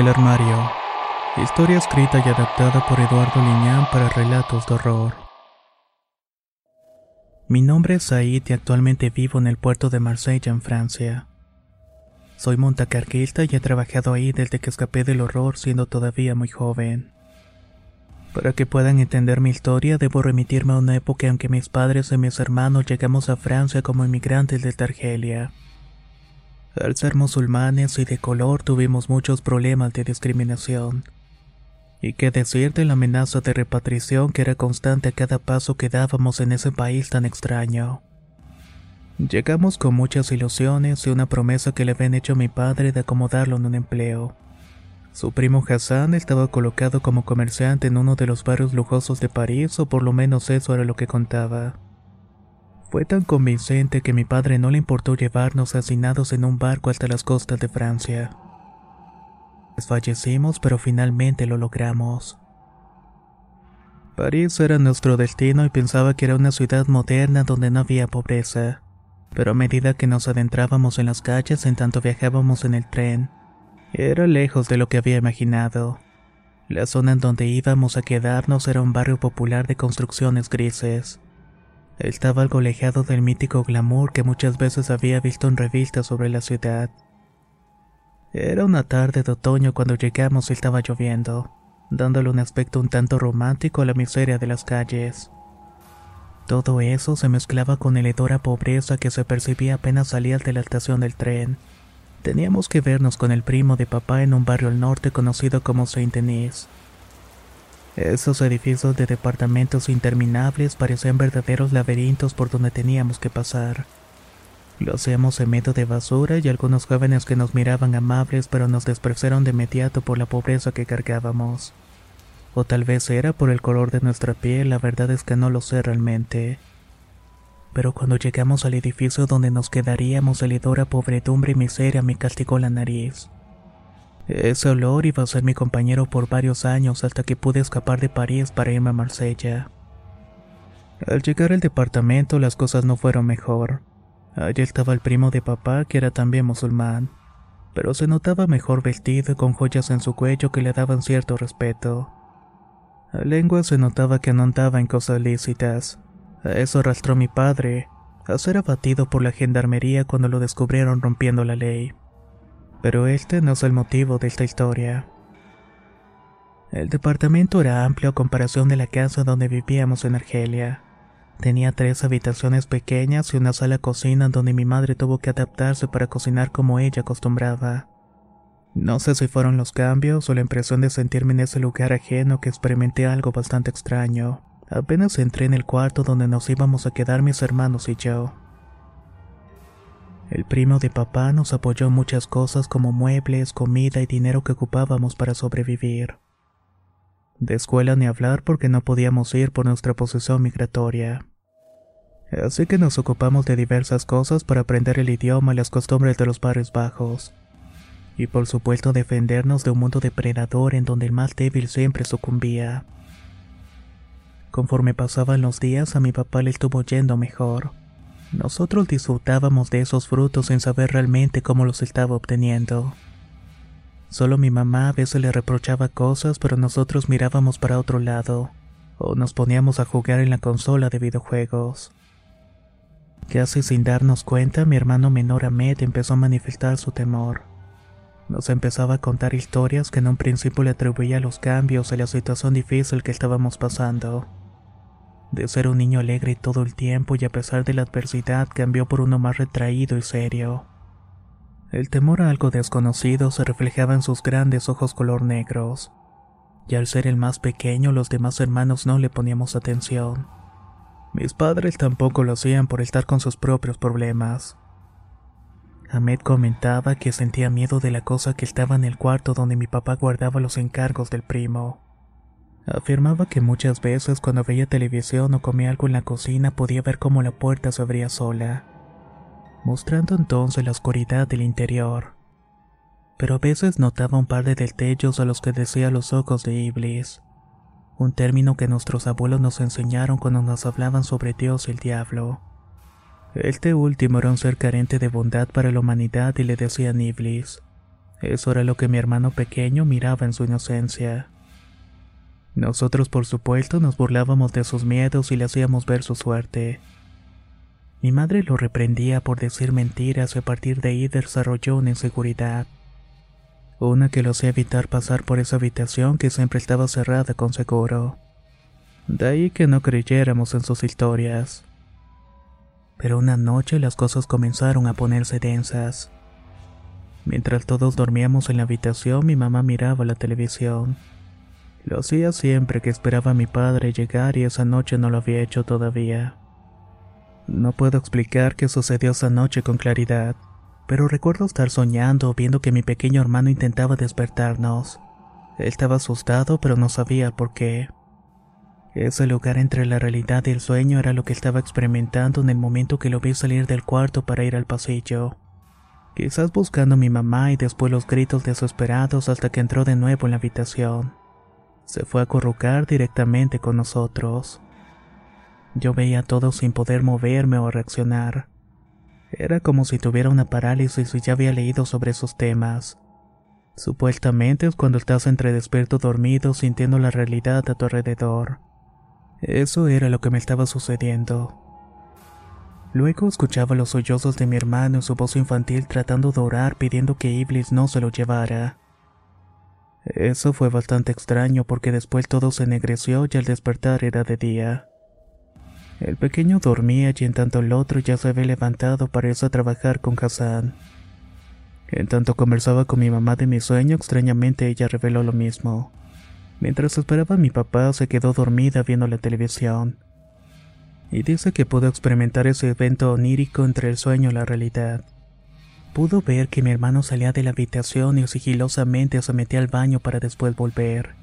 El armario. Historia escrita y adaptada por Eduardo Liñán para relatos de horror. Mi nombre es Said y actualmente vivo en el puerto de Marsella, en Francia. Soy montacarguista y he trabajado ahí desde que escapé del horror siendo todavía muy joven. Para que puedan entender mi historia, debo remitirme a una época en que mis padres y mis hermanos llegamos a Francia como inmigrantes desde Argelia. Al ser musulmanes y de color tuvimos muchos problemas de discriminación. Y qué decir de la amenaza de repatriación que era constante a cada paso que dábamos en ese país tan extraño. Llegamos con muchas ilusiones y una promesa que le habían hecho a mi padre de acomodarlo en un empleo. Su primo Hassan estaba colocado como comerciante en uno de los barrios lujosos de París, o por lo menos eso era lo que contaba. Fue tan convincente que mi padre no le importó llevarnos hacinados en un barco hasta las costas de Francia. Desfallecimos, pero finalmente lo logramos. París era nuestro destino y pensaba que era una ciudad moderna donde no había pobreza. Pero a medida que nos adentrábamos en las calles en tanto viajábamos en el tren, era lejos de lo que había imaginado. La zona en donde íbamos a quedarnos era un barrio popular de construcciones grises. Estaba algo alejado del mítico glamour que muchas veces había visto en revistas sobre la ciudad. Era una tarde de otoño cuando llegamos y estaba lloviendo, dándole un aspecto un tanto romántico a la miseria de las calles. Todo eso se mezclaba con el hedor a pobreza que se percibía apenas salías de la estación del tren. Teníamos que vernos con el primo de papá en un barrio al norte conocido como Saint Denis. Esos edificios de departamentos interminables parecían verdaderos laberintos por donde teníamos que pasar. Lo hacíamos en medio de basura y algunos jóvenes que nos miraban amables pero nos despreciaron de inmediato por la pobreza que cargábamos. O tal vez era por el color de nuestra piel, la verdad es que no lo sé realmente. Pero cuando llegamos al edificio donde nos quedaríamos, el hedor pobredumbre y miseria me castigó la nariz. Ese olor iba a ser mi compañero por varios años hasta que pude escapar de París para irme a Marsella. Al llegar al departamento las cosas no fueron mejor. Allí estaba el primo de papá que era también musulmán, pero se notaba mejor vestido con joyas en su cuello que le daban cierto respeto. A lengua se notaba que no andaba en cosas lícitas. A eso arrastró mi padre, a ser abatido por la gendarmería cuando lo descubrieron rompiendo la ley. Pero este no es el motivo de esta historia. El departamento era amplio a comparación de la casa donde vivíamos en Argelia. Tenía tres habitaciones pequeñas y una sala cocina donde mi madre tuvo que adaptarse para cocinar como ella acostumbraba. No sé si fueron los cambios o la impresión de sentirme en ese lugar ajeno que experimenté algo bastante extraño. Apenas entré en el cuarto donde nos íbamos a quedar mis hermanos y yo. El primo de papá nos apoyó en muchas cosas como muebles, comida y dinero que ocupábamos para sobrevivir. De escuela ni hablar porque no podíamos ir por nuestra posición migratoria. Así que nos ocupamos de diversas cosas para aprender el idioma y las costumbres de los barrios bajos. Y por supuesto defendernos de un mundo depredador en donde el más débil siempre sucumbía. Conforme pasaban los días a mi papá le estuvo yendo mejor. Nosotros disfrutábamos de esos frutos sin saber realmente cómo los estaba obteniendo. Solo mi mamá a veces le reprochaba cosas, pero nosotros mirábamos para otro lado, o nos poníamos a jugar en la consola de videojuegos. Casi sin darnos cuenta, mi hermano menor Ahmed empezó a manifestar su temor. Nos empezaba a contar historias que en un principio le atribuía a los cambios y la situación difícil que estábamos pasando. De ser un niño alegre todo el tiempo y a pesar de la adversidad cambió por uno más retraído y serio. El temor a algo desconocido se reflejaba en sus grandes ojos color negros. Y al ser el más pequeño los demás hermanos no le poníamos atención. Mis padres tampoco lo hacían por estar con sus propios problemas. Ahmed comentaba que sentía miedo de la cosa que estaba en el cuarto donde mi papá guardaba los encargos del primo. Afirmaba que muchas veces cuando veía televisión o comía algo en la cocina podía ver cómo la puerta se abría sola, mostrando entonces la oscuridad del interior. Pero a veces notaba un par de destellos a los que decía los ojos de Iblis, un término que nuestros abuelos nos enseñaron cuando nos hablaban sobre Dios y el diablo. Este último era un ser carente de bondad para la humanidad y le decían Iblis. Eso era lo que mi hermano pequeño miraba en su inocencia. Nosotros por supuesto nos burlábamos de sus miedos y le hacíamos ver su suerte. Mi madre lo reprendía por decir mentiras y a partir de ahí desarrolló una inseguridad. Una que lo hacía evitar pasar por esa habitación que siempre estaba cerrada con seguro. De ahí que no creyéramos en sus historias. Pero una noche las cosas comenzaron a ponerse densas. Mientras todos dormíamos en la habitación, mi mamá miraba la televisión. Lo hacía siempre que esperaba a mi padre llegar y esa noche no lo había hecho todavía. No puedo explicar qué sucedió esa noche con claridad, pero recuerdo estar soñando viendo que mi pequeño hermano intentaba despertarnos. Él estaba asustado pero no sabía por qué. Ese lugar entre la realidad y el sueño era lo que estaba experimentando en el momento que lo vi salir del cuarto para ir al pasillo. Quizás buscando a mi mamá y después los gritos desesperados hasta que entró de nuevo en la habitación. Se fue a acurrucar directamente con nosotros. Yo veía todo sin poder moverme o reaccionar. Era como si tuviera una parálisis y ya había leído sobre esos temas. Supuestamente es cuando estás entre despierto dormido sintiendo la realidad a tu alrededor. Eso era lo que me estaba sucediendo. Luego escuchaba los sollozos de mi hermano y su voz infantil tratando de orar pidiendo que Iblis no se lo llevara. Eso fue bastante extraño porque después todo se ennegreció y al despertar era de día. El pequeño dormía y en tanto el otro ya se había levantado para irse a trabajar con Hassan. En tanto conversaba con mi mamá de mi sueño, extrañamente ella reveló lo mismo. Mientras esperaba a mi papá, se quedó dormida viendo la televisión. Y dice que pudo experimentar ese evento onírico entre el sueño y la realidad. Pudo ver que mi hermano salía de la habitación y sigilosamente se metía al baño para después volver.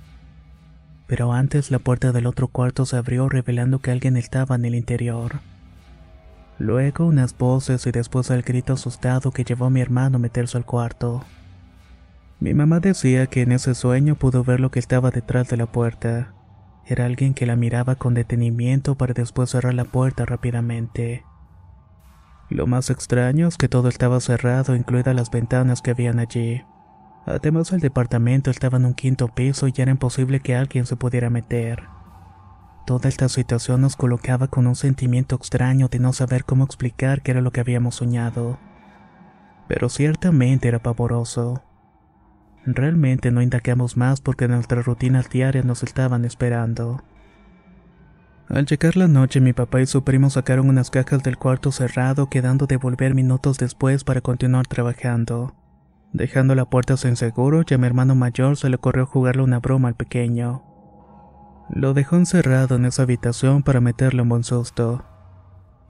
Pero antes la puerta del otro cuarto se abrió revelando que alguien estaba en el interior. Luego unas voces y después el grito asustado que llevó a mi hermano a meterse al cuarto. Mi mamá decía que en ese sueño pudo ver lo que estaba detrás de la puerta. Era alguien que la miraba con detenimiento para después cerrar la puerta rápidamente. Lo más extraño es que todo estaba cerrado, incluidas las ventanas que habían allí. Además, el departamento estaba en un quinto piso y era imposible que alguien se pudiera meter. Toda esta situación nos colocaba con un sentimiento extraño de no saber cómo explicar qué era lo que habíamos soñado. Pero ciertamente era pavoroso. Realmente no indagamos más porque nuestras rutinas diarias nos estaban esperando. Al llegar la noche, mi papá y su primo sacaron unas cajas del cuarto cerrado, quedando de volver minutos después para continuar trabajando. Dejando la puerta sin seguro, ya mi hermano mayor se le ocurrió jugarle una broma al pequeño. Lo dejó encerrado en esa habitación para meterle un buen susto.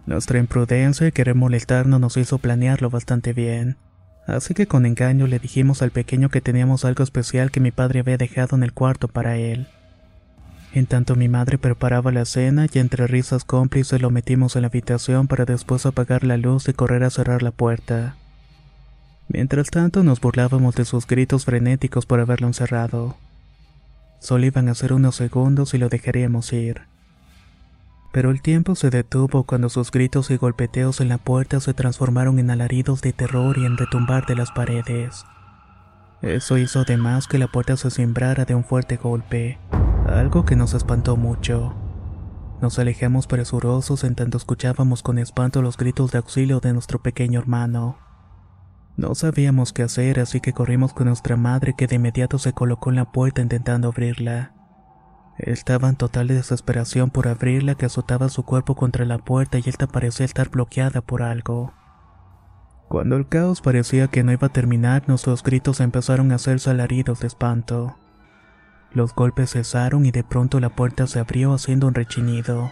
Nuestra imprudencia y querer molestarnos nos hizo planearlo bastante bien. Así que con engaño le dijimos al pequeño que teníamos algo especial que mi padre había dejado en el cuarto para él. En tanto mi madre preparaba la cena y entre risas cómplices lo metimos en la habitación para después apagar la luz y correr a cerrar la puerta. Mientras tanto nos burlábamos de sus gritos frenéticos por haberlo encerrado. Solo iban a ser unos segundos y lo dejaríamos ir pero el tiempo se detuvo cuando sus gritos y golpeteos en la puerta se transformaron en alaridos de terror y en retumbar de las paredes. Eso hizo además que la puerta se cimbrara de un fuerte golpe, algo que nos espantó mucho. Nos alejamos presurosos en tanto escuchábamos con espanto los gritos de auxilio de nuestro pequeño hermano. No sabíamos qué hacer, así que corrimos con nuestra madre que de inmediato se colocó en la puerta intentando abrirla. Estaba en total desesperación por abrirla que azotaba su cuerpo contra la puerta y esta parecía estar bloqueada por algo. Cuando el caos parecía que no iba a terminar, nuestros gritos empezaron a hacerse alaridos de espanto. Los golpes cesaron y de pronto la puerta se abrió haciendo un rechinido.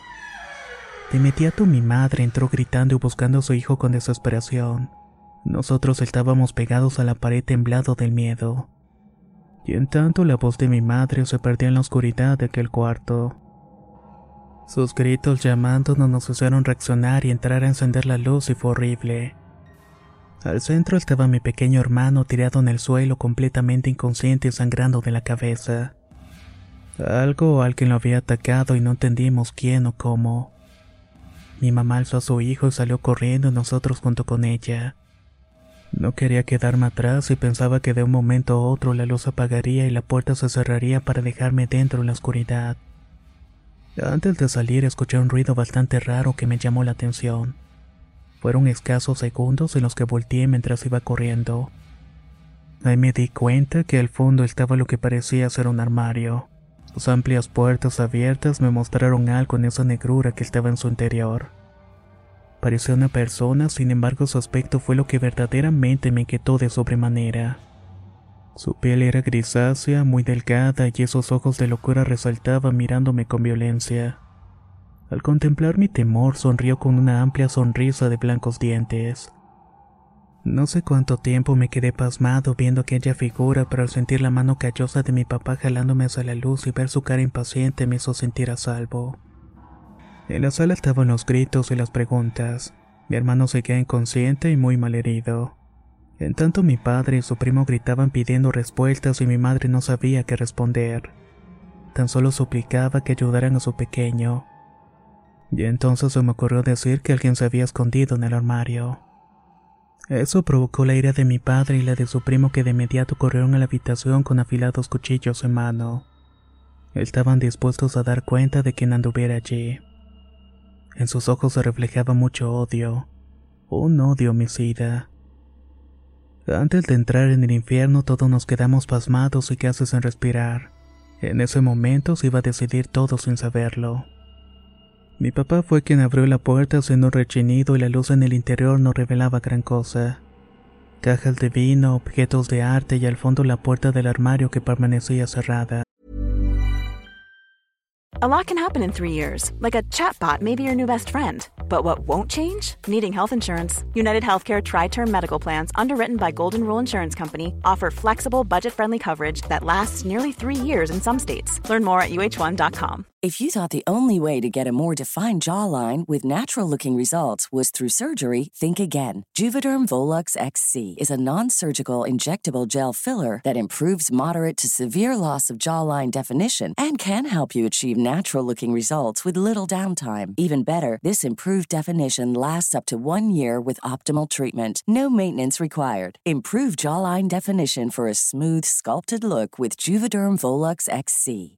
De inmediato mi madre entró gritando y buscando a su hijo con desesperación. Nosotros estábamos pegados a la pared temblado del miedo. Y en tanto la voz de mi madre se perdía en la oscuridad de aquel cuarto. Sus gritos llamándonos nos hicieron reaccionar y entrar a encender la luz y fue horrible. Al centro estaba mi pequeño hermano tirado en el suelo completamente inconsciente y sangrando de la cabeza. Algo o alguien lo había atacado y no entendimos quién o cómo. Mi mamá alzó a su hijo y salió corriendo nosotros junto con ella. No quería quedarme atrás y pensaba que de un momento a otro la luz apagaría y la puerta se cerraría para dejarme dentro en la oscuridad. Antes de salir escuché un ruido bastante raro que me llamó la atención. Fueron escasos segundos en los que volteé mientras iba corriendo. Ahí me di cuenta que al fondo estaba lo que parecía ser un armario. Sus amplias puertas abiertas me mostraron algo en esa negrura que estaba en su interior. Parecía una persona, sin embargo su aspecto fue lo que verdaderamente me inquietó de sobremanera. Su piel era grisácea, muy delgada y esos ojos de locura resaltaban mirándome con violencia. Al contemplar mi temor, sonrió con una amplia sonrisa de blancos dientes. No sé cuánto tiempo me quedé pasmado viendo aquella figura, pero al sentir la mano callosa de mi papá jalándome hacia la luz y ver su cara impaciente me hizo sentir a salvo. En la sala estaban los gritos y las preguntas. Mi hermano seguía inconsciente y muy malherido. En tanto mi padre y su primo gritaban pidiendo respuestas y mi madre no sabía qué responder. Tan solo suplicaba que ayudaran a su pequeño, y entonces se me ocurrió decir que alguien se había escondido en el armario. Eso provocó la ira de mi padre y la de su primo que de inmediato corrieron a la habitación con afilados cuchillos en mano. Estaban dispuestos a dar cuenta de quien anduviera allí. En sus ojos se reflejaba mucho odio, un odio homicida. Antes de entrar en el infierno todos nos quedamos pasmados y casi sin respirar. En ese momento se iba a decidir todo sin saberlo. Mi papá fue quien abrió la puerta haciendo un rechinido y la luz en el interior no revelaba gran cosa. Cajas de vino, objetos de arte y al fondo la puerta del armario que permanecía cerrada. A lot can happen in three years, like a chatbot may be your new best friend. But what won't change? Needing health insurance. United Healthcare Tri Term Medical Plans, underwritten by Golden Rule Insurance Company, offer flexible, budget friendly coverage that lasts nearly three years in some states. Learn more at uh1.com. If you thought the only way to get a more defined jawline with natural looking results was through surgery, think again. Juvederm Volux XC is a non surgical injectable gel filler that improves moderate to severe loss of jawline definition and can help you achieve natural looking results with little downtime. Even better, this improved definition lasts up to one year with optimal treatment. No maintenance required. Improve jawline definition for a smooth, sculpted look with Juvederm Volux XC.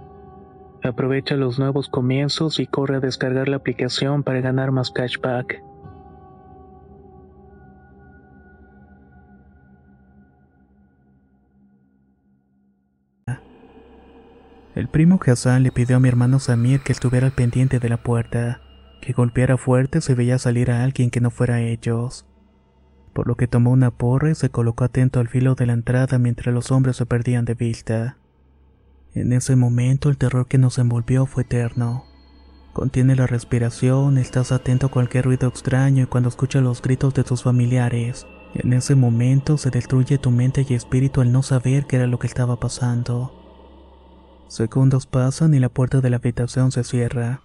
Aprovecha los nuevos comienzos y corre a descargar la aplicación para ganar más cashback. El primo Hassan le pidió a mi hermano Samir que estuviera al pendiente de la puerta, que golpeara fuerte si veía salir a alguien que no fuera ellos. Por lo que tomó una porra y se colocó atento al filo de la entrada mientras los hombres se perdían de vista. En ese momento el terror que nos envolvió fue eterno. Contiene la respiración, estás atento a cualquier ruido extraño y cuando escuchas los gritos de tus familiares, en ese momento se destruye tu mente y espíritu al no saber qué era lo que estaba pasando. Segundos pasan y la puerta de la habitación se cierra.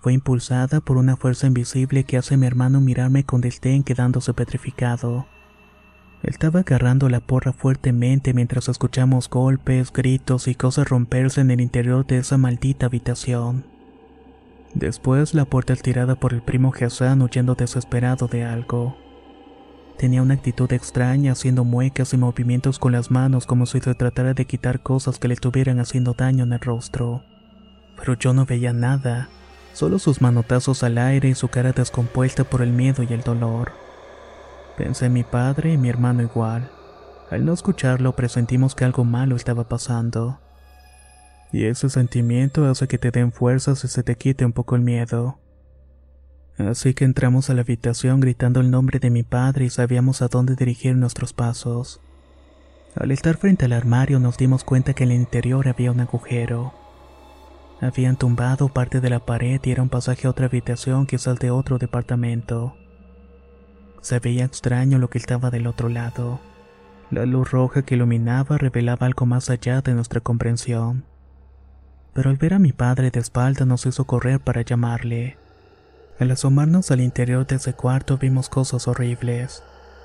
Fue impulsada por una fuerza invisible que hace a mi hermano mirarme con desdén quedándose petrificado. Estaba agarrando la porra fuertemente mientras escuchamos golpes, gritos y cosas romperse en el interior de esa maldita habitación. Después la puerta estirada por el primo Hassan huyendo desesperado de algo. Tenía una actitud extraña haciendo muecas y movimientos con las manos como si se tratara de quitar cosas que le estuvieran haciendo daño en el rostro. Pero yo no veía nada, solo sus manotazos al aire y su cara descompuesta por el miedo y el dolor. Pensé en mi padre y mi hermano igual. Al no escucharlo presentimos que algo malo estaba pasando. Y ese sentimiento hace que te den fuerzas y se te quite un poco el miedo. Así que entramos a la habitación gritando el nombre de mi padre y sabíamos a dónde dirigir nuestros pasos. Al estar frente al armario nos dimos cuenta que en el interior había un agujero. Habían tumbado parte de la pared y era un pasaje a otra habitación quizás de otro departamento. Se veía extraño lo que estaba del otro lado. La luz roja que iluminaba revelaba algo más allá de nuestra comprensión. Pero al ver a mi padre de espalda nos hizo correr para llamarle. Al asomarnos al interior de ese cuarto vimos cosas horribles.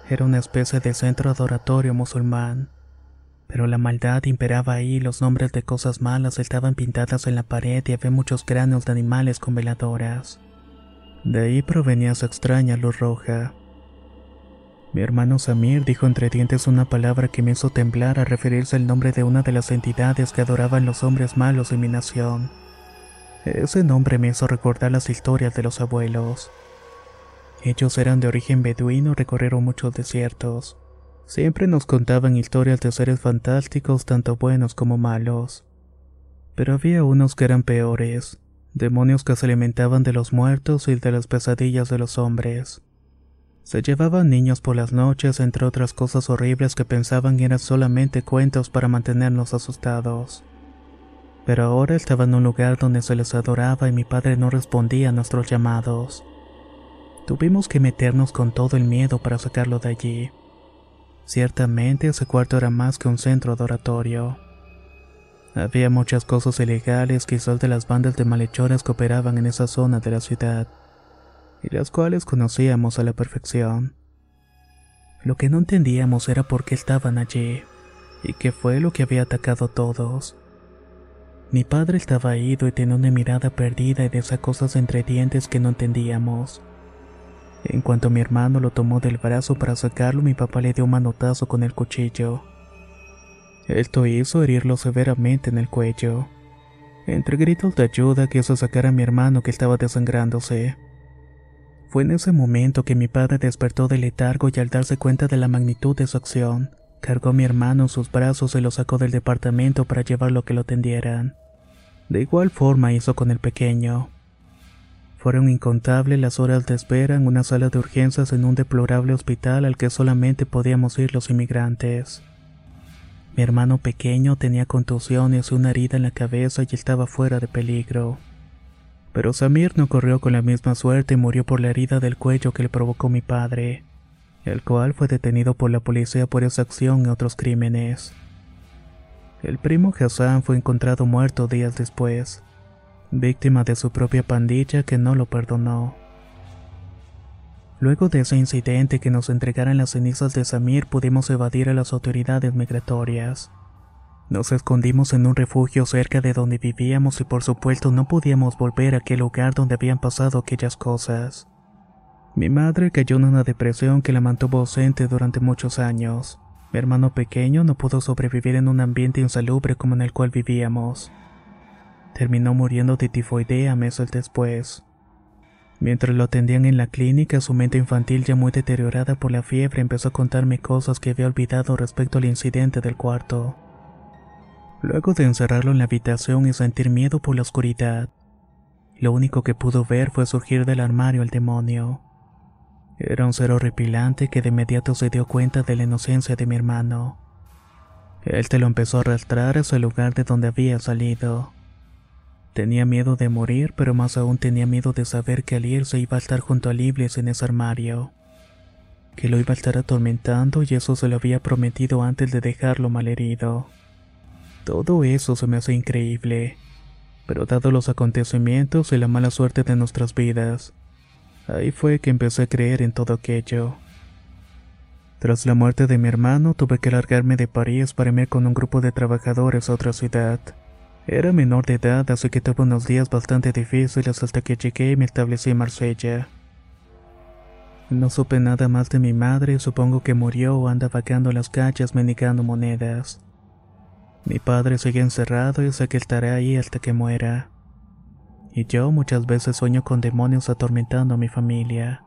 Era una especie de centro adoratorio musulmán. Pero la maldad imperaba ahí, los nombres de cosas malas estaban pintadas en la pared y había muchos cráneos de animales con veladoras. De ahí provenía su extraña luz roja. Mi hermano Samir dijo entre dientes una palabra que me hizo temblar al referirse al nombre de una de las entidades que adoraban los hombres malos de mi nación. Ese nombre me hizo recordar las historias de los abuelos. Ellos eran de origen beduino y recorrieron muchos desiertos. Siempre nos contaban historias de seres fantásticos, tanto buenos como malos. Pero había unos que eran peores, demonios que se alimentaban de los muertos y de las pesadillas de los hombres. Se llevaban niños por las noches, entre otras cosas horribles que pensaban eran solamente cuentos para mantenernos asustados. Pero ahora estaba en un lugar donde se les adoraba y mi padre no respondía a nuestros llamados. Tuvimos que meternos con todo el miedo para sacarlo de allí. Ciertamente ese cuarto era más que un centro adoratorio. Había muchas cosas ilegales quizás de las bandas de malhechores que operaban en esa zona de la ciudad y las cuales conocíamos a la perfección. Lo que no entendíamos era por qué estaban allí, y qué fue lo que había atacado a todos. Mi padre estaba ido y tenía una mirada perdida y de esas cosas entre dientes que no entendíamos. En cuanto mi hermano lo tomó del brazo para sacarlo, mi papá le dio un manotazo con el cuchillo. Esto hizo herirlo severamente en el cuello. Entre gritos de ayuda quiso sacar a mi hermano que estaba desangrándose. Fue en ese momento que mi padre despertó del letargo y al darse cuenta de la magnitud de su acción, cargó a mi hermano en sus brazos y lo sacó del departamento para llevarlo a que lo tendieran. De igual forma hizo con el pequeño. Fueron incontables las horas de espera en una sala de urgencias en un deplorable hospital al que solamente podíamos ir los inmigrantes. Mi hermano pequeño tenía contusiones y una herida en la cabeza y estaba fuera de peligro. Pero Samir no corrió con la misma suerte y murió por la herida del cuello que le provocó mi padre, el cual fue detenido por la policía por esa acción y otros crímenes. El primo Hassan fue encontrado muerto días después, víctima de su propia pandilla que no lo perdonó. Luego de ese incidente que nos entregaran las cenizas de Samir pudimos evadir a las autoridades migratorias. Nos escondimos en un refugio cerca de donde vivíamos y por supuesto no podíamos volver a aquel lugar donde habían pasado aquellas cosas. Mi madre cayó en una depresión que la mantuvo ausente durante muchos años. Mi hermano pequeño no pudo sobrevivir en un ambiente insalubre como en el cual vivíamos. Terminó muriendo de tifoidea meses después. Mientras lo atendían en la clínica, su mente infantil ya muy deteriorada por la fiebre empezó a contarme cosas que había olvidado respecto al incidente del cuarto. Luego de encerrarlo en la habitación y sentir miedo por la oscuridad, lo único que pudo ver fue surgir del armario el demonio. Era un ser horripilante que de inmediato se dio cuenta de la inocencia de mi hermano. Él te lo empezó a arrastrar hacia el lugar de donde había salido. Tenía miedo de morir, pero más aún tenía miedo de saber que al irse iba a estar junto a Libles en ese armario. Que lo iba a estar atormentando y eso se lo había prometido antes de dejarlo malherido. Todo eso se me hace increíble. Pero dado los acontecimientos y la mala suerte de nuestras vidas, ahí fue que empecé a creer en todo aquello. Tras la muerte de mi hermano, tuve que largarme de París para irme con un grupo de trabajadores a otra ciudad. Era menor de edad, así que tuve unos días bastante difíciles hasta que llegué y me establecí en Marsella. No supe nada más de mi madre, supongo que murió o anda vagando las calles mendigando monedas. Mi padre sigue encerrado y sé que estará ahí hasta que muera. Y yo muchas veces sueño con demonios atormentando a mi familia.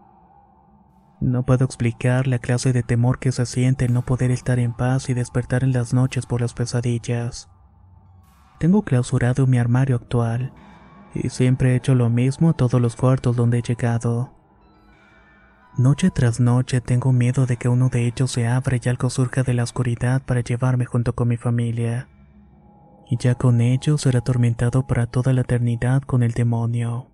No puedo explicar la clase de temor que se siente el no poder estar en paz y despertar en las noches por las pesadillas. Tengo clausurado mi armario actual, y siempre he hecho lo mismo a todos los cuartos donde he llegado. Noche tras noche tengo miedo de que uno de ellos se abra y algo surja de la oscuridad para llevarme junto con mi familia. Y ya con ello será atormentado para toda la eternidad con el demonio.